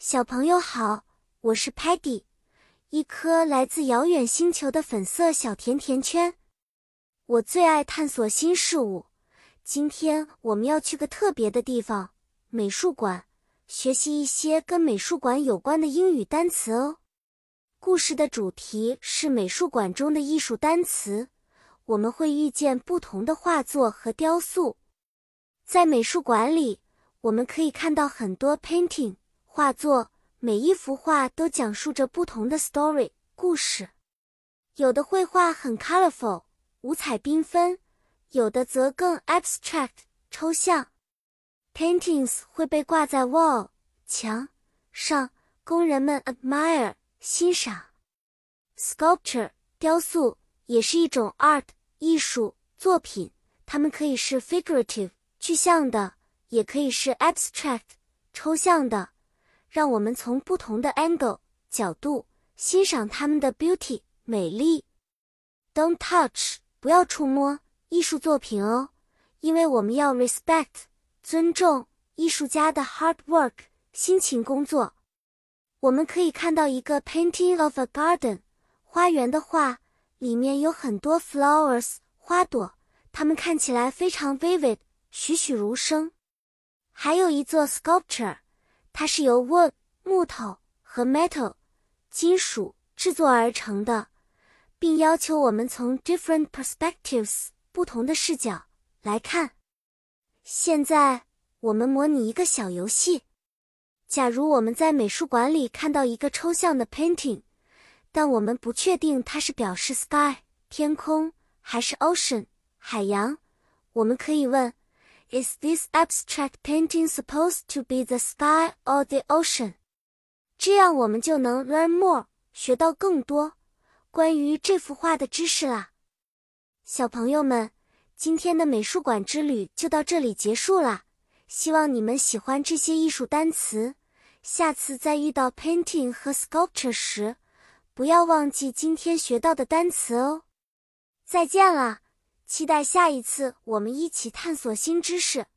小朋友好，我是 Patty，一颗来自遥远星球的粉色小甜甜圈。我最爱探索新事物。今天我们要去个特别的地方——美术馆，学习一些跟美术馆有关的英语单词哦。故事的主题是美术馆中的艺术单词，我们会遇见不同的画作和雕塑。在美术馆里，我们可以看到很多 painting。画作每一幅画都讲述着不同的 story 故事，有的绘画很 colorful 五彩缤纷，有的则更 abstract 抽象。Paintings 会被挂在 wall 墙上，工人们 admire 欣赏。Sculpture 雕塑也是一种 art 艺术作品，它们可以是 figurative 具象的，也可以是 abstract 抽象的。让我们从不同的 angle 角度欣赏它们的 beauty 美丽。Don't touch 不要触摸艺术作品哦，因为我们要 respect 尊重艺术家的 hard work 辛勤工作。我们可以看到一个 painting of a garden 花园的画，里面有很多 flowers 花朵，它们看起来非常 vivid 栩栩如生。还有一座 sculpture。它是由 wood 木头和 metal 金属制作而成的，并要求我们从 different perspectives 不同的视角来看。现在我们模拟一个小游戏。假如我们在美术馆里看到一个抽象的 painting，但我们不确定它是表示 sky 天空还是 ocean 海洋，我们可以问。Is this abstract painting supposed to be the sky or the ocean？这样我们就能 learn more，学到更多关于这幅画的知识啦。小朋友们，今天的美术馆之旅就到这里结束啦。希望你们喜欢这些艺术单词。下次再遇到 painting 和 sculpture 时，不要忘记今天学到的单词哦。再见了。期待下一次，我们一起探索新知识。